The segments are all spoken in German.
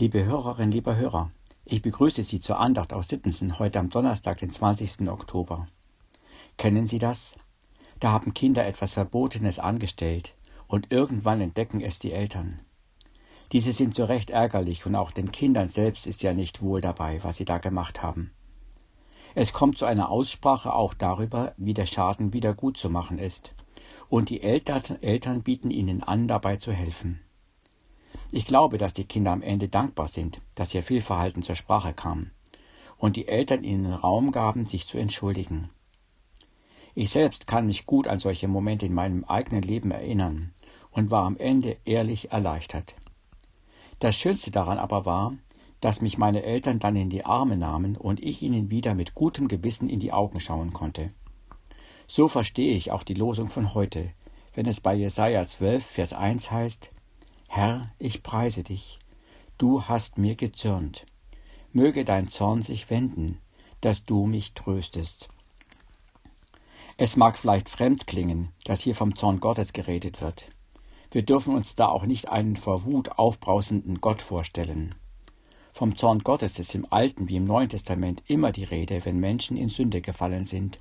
Liebe Hörerinnen, lieber Hörer, ich begrüße Sie zur Andacht aus Sittensen heute am Donnerstag, den 20. Oktober. Kennen Sie das? Da haben Kinder etwas Verbotenes angestellt und irgendwann entdecken es die Eltern. Diese sind zu Recht ärgerlich und auch den Kindern selbst ist ja nicht wohl dabei, was sie da gemacht haben. Es kommt zu einer Aussprache auch darüber, wie der Schaden wieder gut zu machen ist, und die Eltern bieten ihnen an, dabei zu helfen. Ich glaube, dass die Kinder am Ende dankbar sind, dass ihr Fehlverhalten zur Sprache kam und die Eltern ihnen Raum gaben, sich zu entschuldigen. Ich selbst kann mich gut an solche Momente in meinem eigenen Leben erinnern und war am Ende ehrlich erleichtert. Das Schönste daran aber war, dass mich meine Eltern dann in die Arme nahmen und ich ihnen wieder mit gutem Gewissen in die Augen schauen konnte. So verstehe ich auch die Losung von heute, wenn es bei Jesaja 12, Vers 1 heißt, Herr, ich preise dich, du hast mir gezürnt. Möge dein Zorn sich wenden, dass du mich tröstest. Es mag vielleicht fremd klingen, dass hier vom Zorn Gottes geredet wird. Wir dürfen uns da auch nicht einen vor Wut aufbrausenden Gott vorstellen. Vom Zorn Gottes ist im Alten wie im Neuen Testament immer die Rede, wenn Menschen in Sünde gefallen sind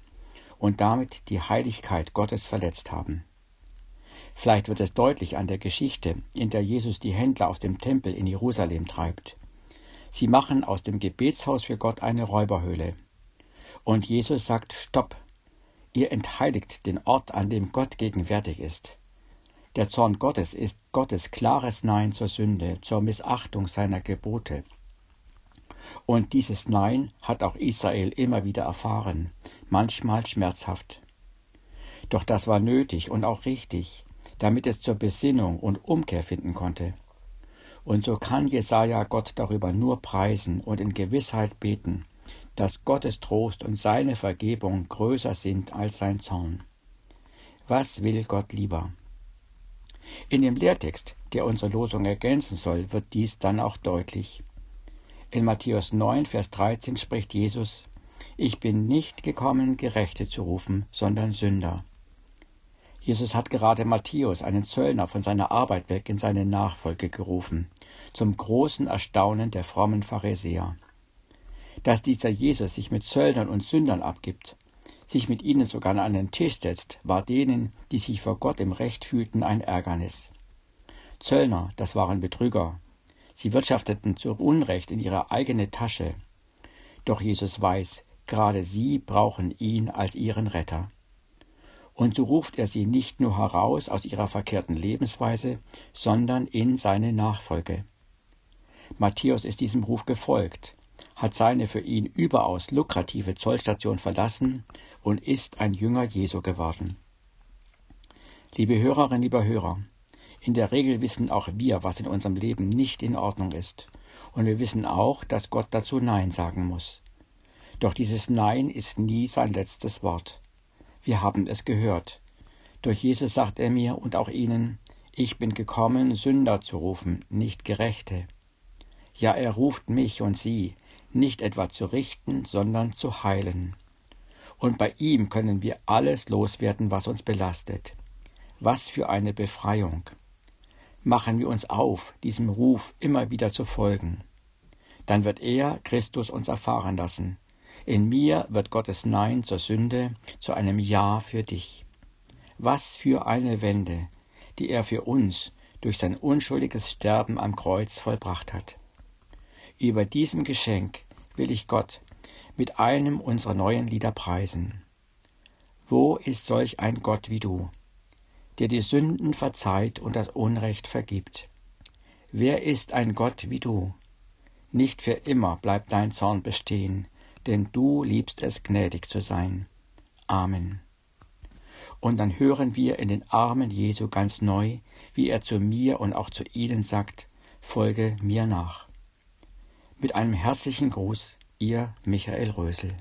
und damit die Heiligkeit Gottes verletzt haben. Vielleicht wird es deutlich an der Geschichte, in der Jesus die Händler aus dem Tempel in Jerusalem treibt. Sie machen aus dem Gebetshaus für Gott eine Räuberhöhle. Und Jesus sagt Stopp. Ihr entheiligt den Ort, an dem Gott gegenwärtig ist. Der Zorn Gottes ist Gottes klares Nein zur Sünde, zur Missachtung seiner Gebote. Und dieses Nein hat auch Israel immer wieder erfahren, manchmal schmerzhaft. Doch das war nötig und auch richtig, damit es zur Besinnung und Umkehr finden konnte. Und so kann Jesaja Gott darüber nur preisen und in Gewissheit beten, dass Gottes Trost und seine Vergebung größer sind als sein Zorn. Was will Gott lieber? In dem Lehrtext, der unsere Losung ergänzen soll, wird dies dann auch deutlich. In Matthäus 9, Vers 13 spricht Jesus, Ich bin nicht gekommen, Gerechte zu rufen, sondern Sünder. Jesus hat gerade Matthäus, einen Zöllner, von seiner Arbeit weg in seine Nachfolge gerufen, zum großen Erstaunen der frommen Pharisäer. Dass dieser Jesus sich mit Zöllnern und Sündern abgibt, sich mit ihnen sogar an einen Tisch setzt, war denen, die sich vor Gott im Recht fühlten, ein Ärgernis. Zöllner, das waren Betrüger. Sie wirtschafteten zu Unrecht in ihre eigene Tasche. Doch Jesus weiß, gerade sie brauchen ihn als ihren Retter. Und so ruft er sie nicht nur heraus aus ihrer verkehrten Lebensweise, sondern in seine Nachfolge. Matthäus ist diesem Ruf gefolgt, hat seine für ihn überaus lukrative Zollstation verlassen und ist ein Jünger Jesu geworden. Liebe Hörerinnen, lieber Hörer, in der Regel wissen auch wir, was in unserem Leben nicht in Ordnung ist, und wir wissen auch, dass Gott dazu Nein sagen muss. Doch dieses Nein ist nie sein letztes Wort. Wir haben es gehört. Durch Jesus sagt er mir und auch Ihnen, ich bin gekommen, Sünder zu rufen, nicht Gerechte. Ja, er ruft mich und Sie, nicht etwa zu richten, sondern zu heilen. Und bei ihm können wir alles loswerden, was uns belastet. Was für eine Befreiung. Machen wir uns auf, diesem Ruf immer wieder zu folgen. Dann wird er, Christus, uns erfahren lassen, in mir wird Gottes Nein zur Sünde zu einem Ja für dich. Was für eine Wende, die er für uns durch sein unschuldiges Sterben am Kreuz vollbracht hat. Über diesem Geschenk will ich Gott mit einem unserer neuen Lieder preisen. Wo ist solch ein Gott wie du, der die Sünden verzeiht und das Unrecht vergibt? Wer ist ein Gott wie du? Nicht für immer bleibt dein Zorn bestehen, denn du liebst es, gnädig zu sein. Amen. Und dann hören wir in den Armen Jesu ganz neu, wie er zu mir und auch zu Ihnen sagt, folge mir nach. Mit einem herzlichen Gruß, Ihr Michael Rösel.